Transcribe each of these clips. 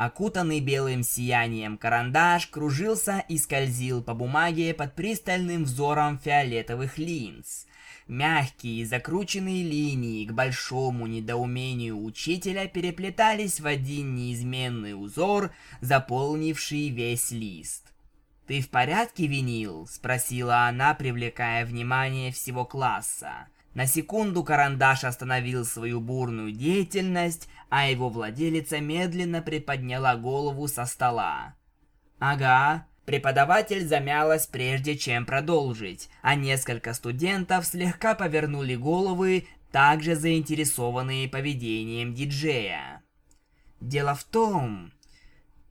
Окутанный белым сиянием карандаш кружился и скользил по бумаге под пристальным взором фиолетовых линз. Мягкие закрученные линии к большому недоумению учителя переплетались в один неизменный узор, заполнивший весь лист. «Ты в порядке, Винил?» – спросила она, привлекая внимание всего класса. На секунду карандаш остановил свою бурную деятельность, а его владелица медленно приподняла голову со стола. «Ага». Преподаватель замялась прежде чем продолжить, а несколько студентов слегка повернули головы, также заинтересованные поведением диджея. «Дело в том,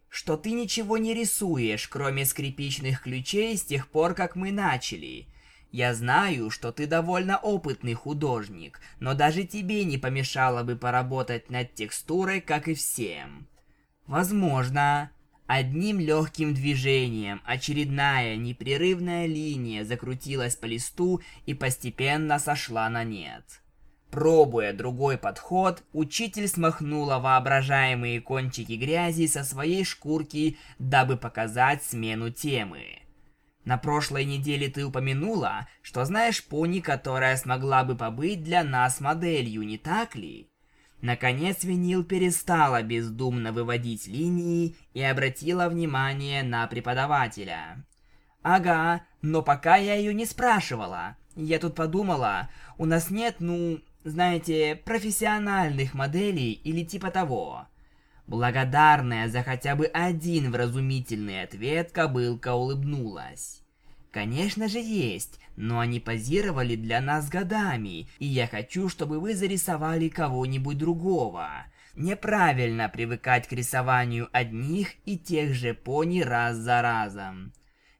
что ты ничего не рисуешь, кроме скрипичных ключей с тех пор, как мы начали. Я знаю, что ты довольно опытный художник, но даже тебе не помешало бы поработать над текстурой, как и всем. Возможно, одним легким движением очередная непрерывная линия закрутилась по листу и постепенно сошла на нет. Пробуя другой подход, учитель смахнула воображаемые кончики грязи со своей шкурки, дабы показать смену темы. На прошлой неделе ты упомянула, что знаешь пони, которая смогла бы побыть для нас моделью, не так ли? Наконец Винил перестала бездумно выводить линии и обратила внимание на преподавателя. «Ага, но пока я ее не спрашивала. Я тут подумала, у нас нет, ну, знаете, профессиональных моделей или типа того. Благодарная за хотя бы один вразумительный ответ, кобылка улыбнулась. Конечно же есть, но они позировали для нас годами, и я хочу, чтобы вы зарисовали кого-нибудь другого. Неправильно привыкать к рисованию одних и тех же пони раз за разом.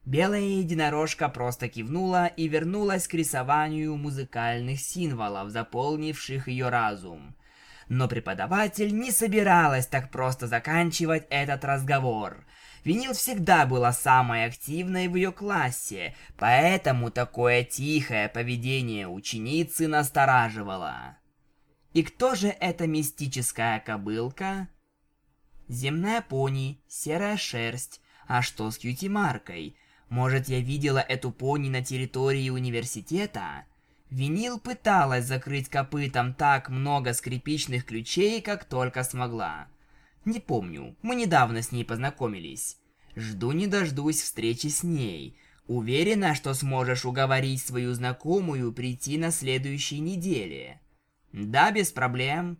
Белая единорожка просто кивнула и вернулась к рисованию музыкальных символов, заполнивших ее разум. Но преподаватель не собиралась так просто заканчивать этот разговор. Винил всегда была самой активной в ее классе, поэтому такое тихое поведение ученицы настораживало. И кто же эта мистическая кобылка? Земная пони, серая шерсть. А что с кьюти-маркой? Может, я видела эту пони на территории университета? Винил пыталась закрыть копытом так много скрипичных ключей, как только смогла. Не помню, мы недавно с ней познакомились. Жду не дождусь встречи с ней. Уверена, что сможешь уговорить свою знакомую прийти на следующей неделе. Да, без проблем.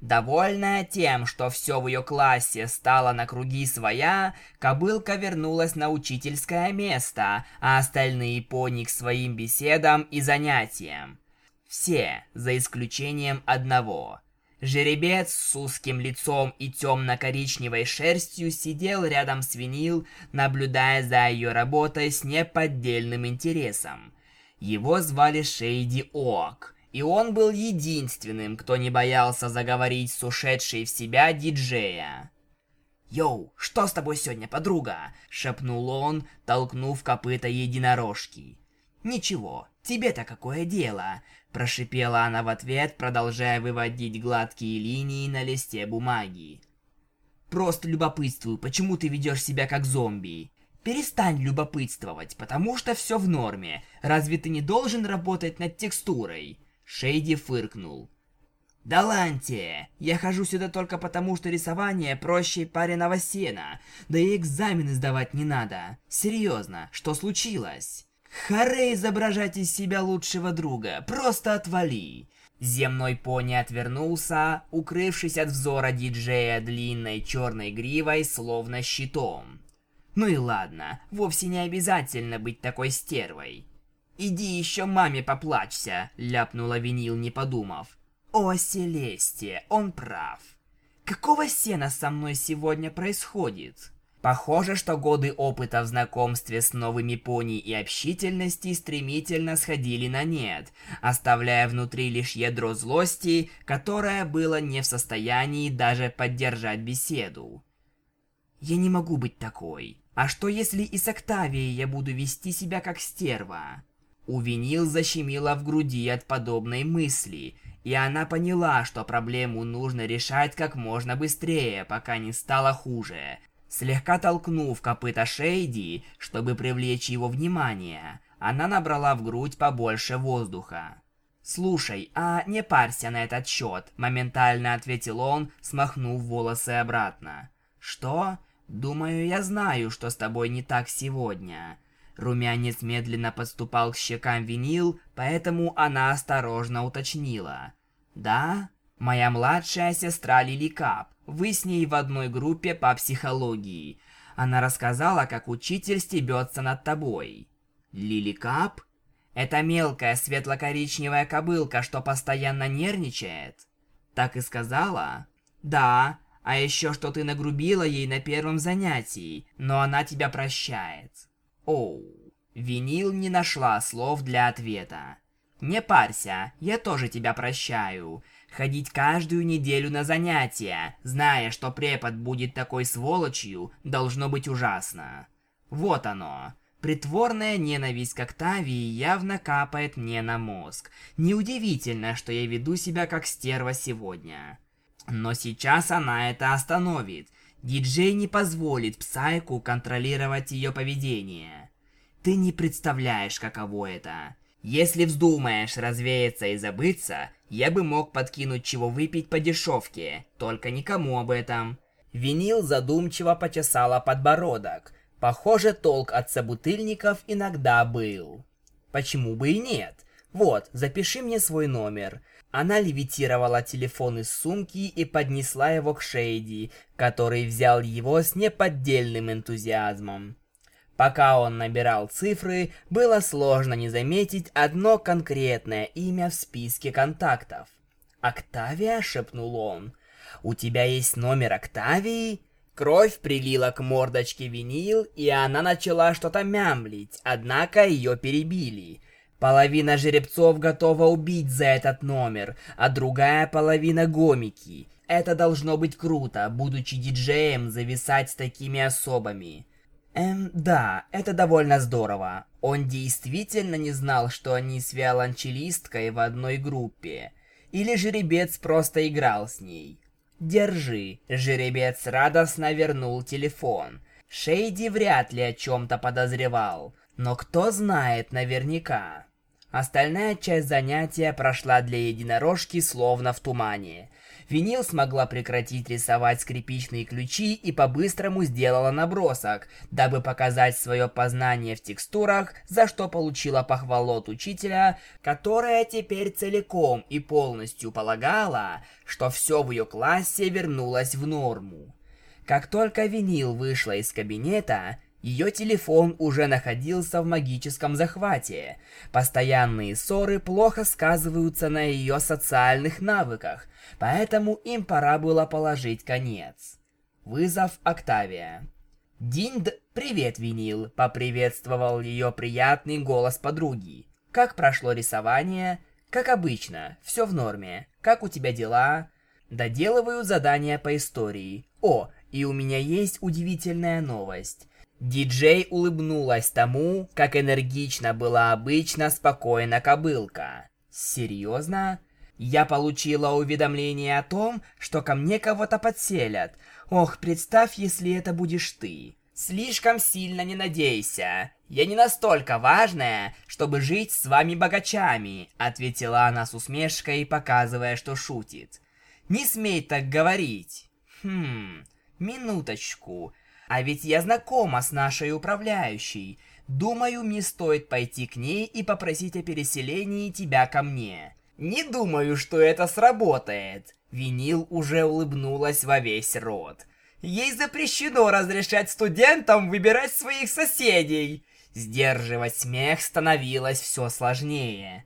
Довольная тем, что все в ее классе стало на круги своя, кобылка вернулась на учительское место, а остальные пони к своим беседам и занятиям. Все, за исключением одного. Жеребец с узким лицом и темно-коричневой шерстью сидел рядом с Винил, наблюдая за ее работой с неподдельным интересом. Его звали Шейди Ок – и он был единственным, кто не боялся заговорить с ушедшей в себя диджея. «Йоу, что с тобой сегодня, подруга?» — шепнул он, толкнув копыта единорожки. «Ничего, тебе-то какое дело?» — прошипела она в ответ, продолжая выводить гладкие линии на листе бумаги. «Просто любопытствую, почему ты ведешь себя как зомби?» Перестань любопытствовать, потому что все в норме. Разве ты не должен работать над текстурой? Шейди фыркнул. «Да Ланте! Я хожу сюда только потому, что рисование проще пареного сена, да и экзамены сдавать не надо. Серьезно, что случилось?» «Харе изображать из себя лучшего друга, просто отвали!» Земной пони отвернулся, укрывшись от взора диджея длинной черной гривой, словно щитом. Ну и ладно, вовсе не обязательно быть такой стервой. «Иди еще маме поплачься», — ляпнула Винил, не подумав. «О, Селестия, он прав. Какого сена со мной сегодня происходит?» Похоже, что годы опыта в знакомстве с новыми пони и общительности стремительно сходили на нет, оставляя внутри лишь ядро злости, которое было не в состоянии даже поддержать беседу. «Я не могу быть такой. А что если и с Октавией я буду вести себя как стерва?» У Винил защемило в груди от подобной мысли, и она поняла, что проблему нужно решать как можно быстрее, пока не стало хуже. Слегка толкнув копыта Шейди, чтобы привлечь его внимание, она набрала в грудь побольше воздуха. «Слушай, а не парься на этот счет», — моментально ответил он, смахнув волосы обратно. «Что? Думаю, я знаю, что с тобой не так сегодня». Румянец медленно подступал к щекам винил, поэтому она осторожно уточнила. «Да? Моя младшая сестра Лили Кап. Вы с ней в одной группе по психологии. Она рассказала, как учитель стебется над тобой. Лили Кап? Это мелкая светло-коричневая кобылка, что постоянно нервничает? Так и сказала? Да, а еще что ты нагрубила ей на первом занятии, но она тебя прощает. Оу. Винил не нашла слов для ответа. Не парься, я тоже тебя прощаю. Ходить каждую неделю на занятия, зная, что препод будет такой сволочью, должно быть ужасно. Вот оно. Притворная ненависть к Октавии явно капает мне на мозг. Неудивительно, что я веду себя как стерва сегодня. Но сейчас она это остановит. Диджей не позволит Псайку контролировать ее поведение. Ты не представляешь, каково это. Если вздумаешь развеяться и забыться, я бы мог подкинуть чего выпить по дешевке, только никому об этом. Винил задумчиво почесала подбородок. Похоже, толк от собутыльников иногда был. Почему бы и нет? Вот, запиши мне свой номер. Она левитировала телефон из сумки и поднесла его к Шейди, который взял его с неподдельным энтузиазмом. Пока он набирал цифры, было сложно не заметить одно конкретное имя в списке контактов. «Октавия?» — шепнул он. «У тебя есть номер Октавии?» Кровь прилила к мордочке винил, и она начала что-то мямлить, однако ее перебили. Половина жеребцов готова убить за этот номер, а другая половина гомики. Это должно быть круто, будучи диджеем, зависать с такими особами. Эм, да, это довольно здорово. Он действительно не знал, что они с виолончелисткой в одной группе. Или жеребец просто играл с ней. Держи. Жеребец радостно вернул телефон. Шейди вряд ли о чем-то подозревал. Но кто знает наверняка. Остальная часть занятия прошла для единорожки словно в тумане. Винил смогла прекратить рисовать скрипичные ключи и по-быстрому сделала набросок, дабы показать свое познание в текстурах, за что получила похвалу от учителя, которая теперь целиком и полностью полагала, что все в ее классе вернулось в норму. Как только Винил вышла из кабинета, ее телефон уже находился в магическом захвате. Постоянные ссоры плохо сказываются на ее социальных навыках, поэтому им пора было положить конец. Вызов Октавия. «Динд, привет, Винил!» — поприветствовал ее приятный голос подруги. «Как прошло рисование?» «Как обычно, все в норме. Как у тебя дела?» «Доделываю задание по истории. О, и у меня есть удивительная новость. Диджей улыбнулась тому, как энергично была обычно спокойна кобылка. «Серьезно?» Я получила уведомление о том, что ко мне кого-то подселят. Ох, представь, если это будешь ты. Слишком сильно не надейся. Я не настолько важная, чтобы жить с вами богачами, ответила она с усмешкой, показывая, что шутит. Не смей так говорить. Хм, минуточку. А ведь я знакома с нашей управляющей. Думаю, мне стоит пойти к ней и попросить о переселении тебя ко мне. Не думаю, что это сработает. Винил уже улыбнулась во весь рот. Ей запрещено разрешать студентам выбирать своих соседей. Сдерживать смех становилось все сложнее.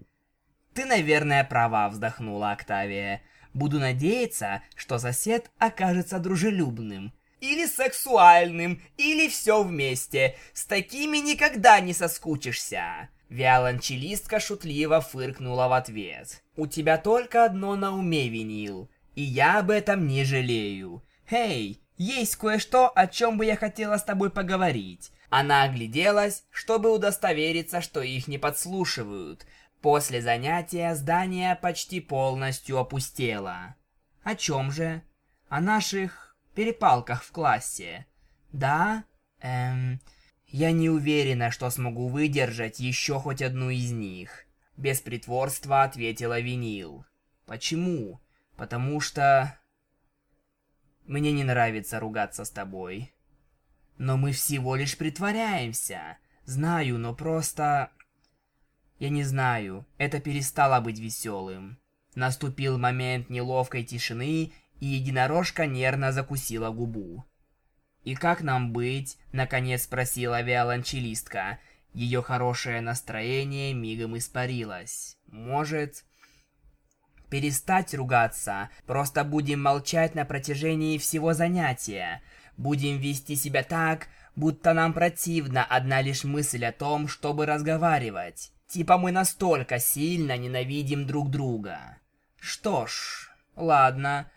«Ты, наверное, права», — вздохнула Октавия. «Буду надеяться, что сосед окажется дружелюбным или сексуальным, или все вместе. С такими никогда не соскучишься. Виолончелистка шутливо фыркнула в ответ. «У тебя только одно на уме, Винил, и я об этом не жалею. Эй, есть кое-что, о чем бы я хотела с тобой поговорить. Она огляделась, чтобы удостовериться, что их не подслушивают. После занятия здание почти полностью опустело. О чем же? О наших перепалках в классе. Да? Эм... Я не уверена, что смогу выдержать еще хоть одну из них. Без притворства ответила Винил. Почему? Потому что... Мне не нравится ругаться с тобой. Но мы всего лишь притворяемся. Знаю, но просто... Я не знаю, это перестало быть веселым. Наступил момент неловкой тишины, и единорожка нервно закусила губу. «И как нам быть?» — наконец спросила виолончелистка. Ее хорошее настроение мигом испарилось. «Может...» «Перестать ругаться, просто будем молчать на протяжении всего занятия. Будем вести себя так, будто нам противна одна лишь мысль о том, чтобы разговаривать. Типа мы настолько сильно ненавидим друг друга. Что ж, ладно.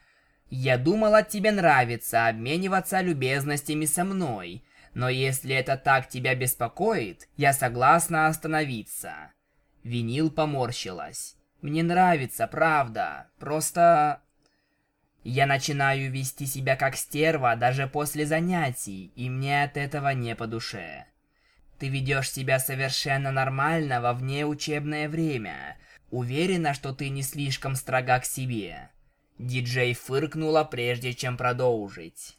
Я думала, тебе нравится обмениваться любезностями со мной. Но если это так тебя беспокоит, я согласна остановиться. Винил поморщилась. Мне нравится, правда. Просто я начинаю вести себя как стерва даже после занятий, и мне от этого не по душе. Ты ведешь себя совершенно нормально во внеучебное время. Уверена, что ты не слишком строга к себе. Диджей фыркнула, прежде чем продолжить.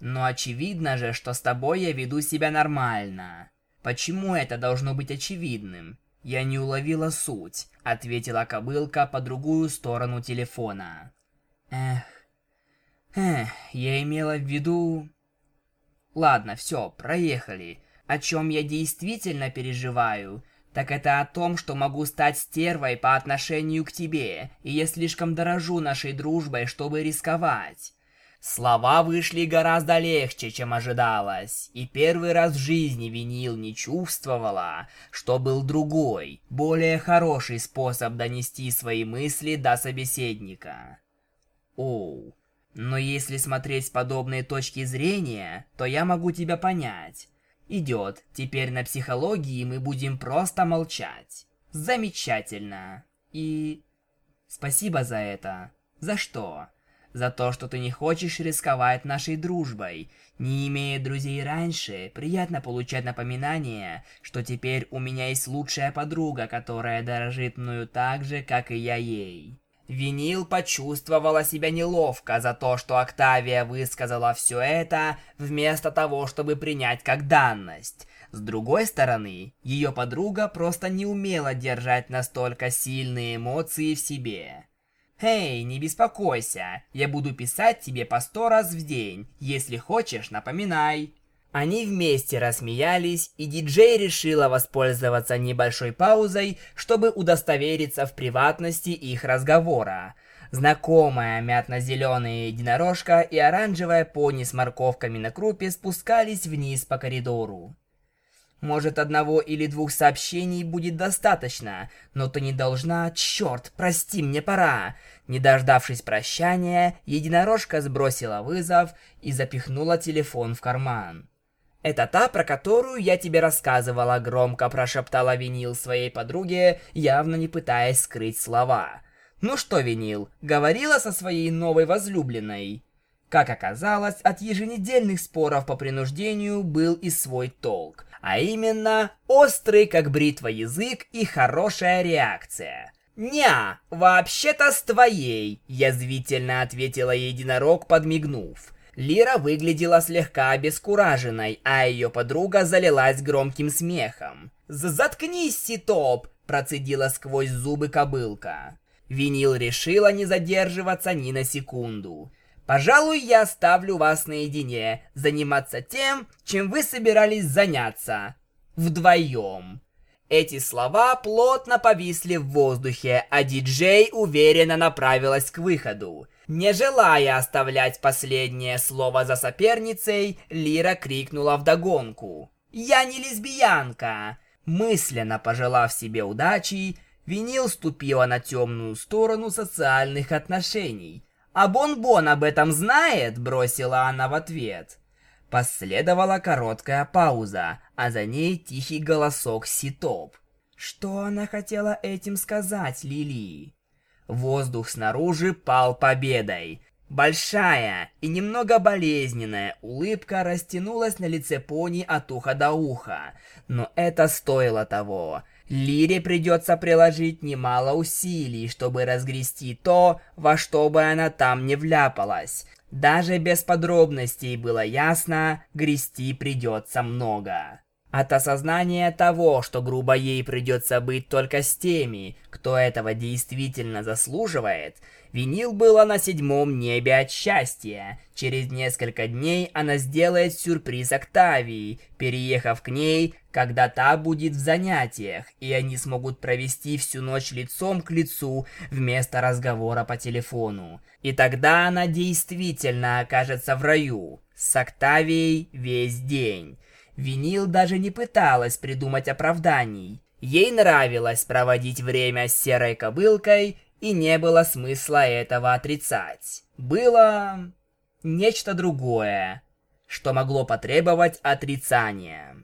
Но очевидно же, что с тобой я веду себя нормально. Почему это должно быть очевидным? Я не уловила суть, ответила кобылка по другую сторону телефона. Эх, Эх, я имела в виду... Ладно, все, проехали. О чем я действительно переживаю, так это о том, что могу стать стервой по отношению к тебе, и я слишком дорожу нашей дружбой, чтобы рисковать. Слова вышли гораздо легче, чем ожидалось, и первый раз в жизни Винил не чувствовала, что был другой, более хороший способ донести свои мысли до собеседника. Оу, но если смотреть с подобной точки зрения, то я могу тебя понять. Идет, теперь на психологии мы будем просто молчать. Замечательно. И... Спасибо за это. За что? За то, что ты не хочешь рисковать нашей дружбой. Не имея друзей раньше, приятно получать напоминание, что теперь у меня есть лучшая подруга, которая дорожит мною так же, как и я ей. Винил почувствовала себя неловко за то, что Октавия высказала все это, вместо того, чтобы принять как данность. С другой стороны, ее подруга просто не умела держать настолько сильные эмоции в себе. «Эй, не беспокойся, я буду писать тебе по сто раз в день, если хочешь, напоминай». Они вместе рассмеялись, и диджей решила воспользоваться небольшой паузой, чтобы удостовериться в приватности их разговора. Знакомая мятно-зеленая единорожка и оранжевая пони с морковками на крупе спускались вниз по коридору. Может, одного или двух сообщений будет достаточно, но ты не должна... Черт, прости, мне пора. Не дождавшись прощания, единорожка сбросила вызов и запихнула телефон в карман. «Это та, про которую я тебе рассказывала», — громко прошептала Винил своей подруге, явно не пытаясь скрыть слова. «Ну что, Винил, говорила со своей новой возлюбленной?» Как оказалось, от еженедельных споров по принуждению был и свой толк, а именно острый как бритва язык и хорошая реакция. «Ня, вообще-то с твоей», — язвительно ответила единорог, подмигнув. Лира выглядела слегка обескураженной, а ее подруга залилась громким смехом. «Заткнись, Ситоп!» – процедила сквозь зубы кобылка. Винил решила не задерживаться ни на секунду. «Пожалуй, я оставлю вас наедине, заниматься тем, чем вы собирались заняться. Вдвоем». Эти слова плотно повисли в воздухе, а диджей уверенно направилась к выходу. Не желая оставлять последнее слово за соперницей, Лира крикнула вдогонку. «Я не лесбиянка!» Мысленно пожелав себе удачи, Винил ступила на темную сторону социальных отношений. «А Бон-Бон об этом знает?» – бросила она в ответ. Последовала короткая пауза, а за ней тихий голосок Ситоп. Что она хотела этим сказать, Лили? Воздух снаружи пал победой. Большая и немного болезненная улыбка растянулась на лице пони от уха до уха. Но это стоило того. Лире придется приложить немало усилий, чтобы разгрести то, во что бы она там не вляпалась. Даже без подробностей было ясно, грести придется много. От осознания того, что грубо ей придется быть только с теми, кто этого действительно заслуживает, винил было на седьмом небе от счастья. Через несколько дней она сделает сюрприз Октавии, переехав к ней, когда та будет в занятиях, и они смогут провести всю ночь лицом к лицу вместо разговора по телефону. И тогда она действительно окажется в раю, с Октавией весь день. Винил даже не пыталась придумать оправданий. Ей нравилось проводить время с серой кобылкой, и не было смысла этого отрицать. Было нечто другое, что могло потребовать отрицания.